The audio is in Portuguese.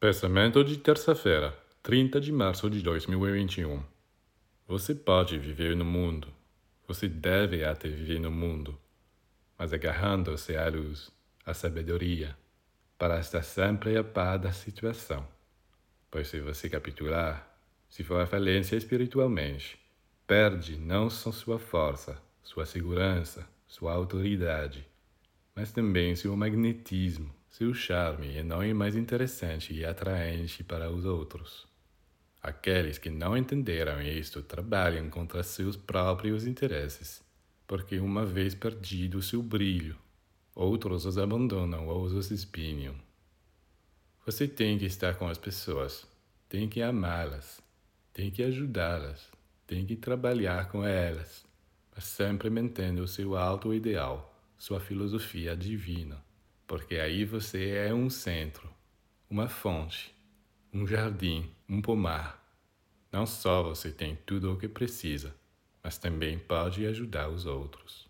Pensamento de terça-feira, 30 de março de 2021. Você pode viver no mundo. Você deve até viver no mundo, mas agarrando-se à luz, à sabedoria, para estar sempre a par da situação. Pois se você capitular, se for a falência espiritualmente, perde não só sua força, sua segurança, sua autoridade, mas também seu magnetismo, seu charme é não é mais interessante e atraente para os outros. Aqueles que não entenderam isto trabalham contra seus próprios interesses, porque uma vez perdido seu brilho, outros os abandonam ou os espinham. Você tem que estar com as pessoas, tem que amá-las, tem que ajudá-las, tem que trabalhar com elas, mas sempre mantendo o seu alto ideal, sua filosofia divina porque aí você é um centro, uma fonte, um jardim, um pomar. Não só você tem tudo o que precisa, mas também pode ajudar os outros.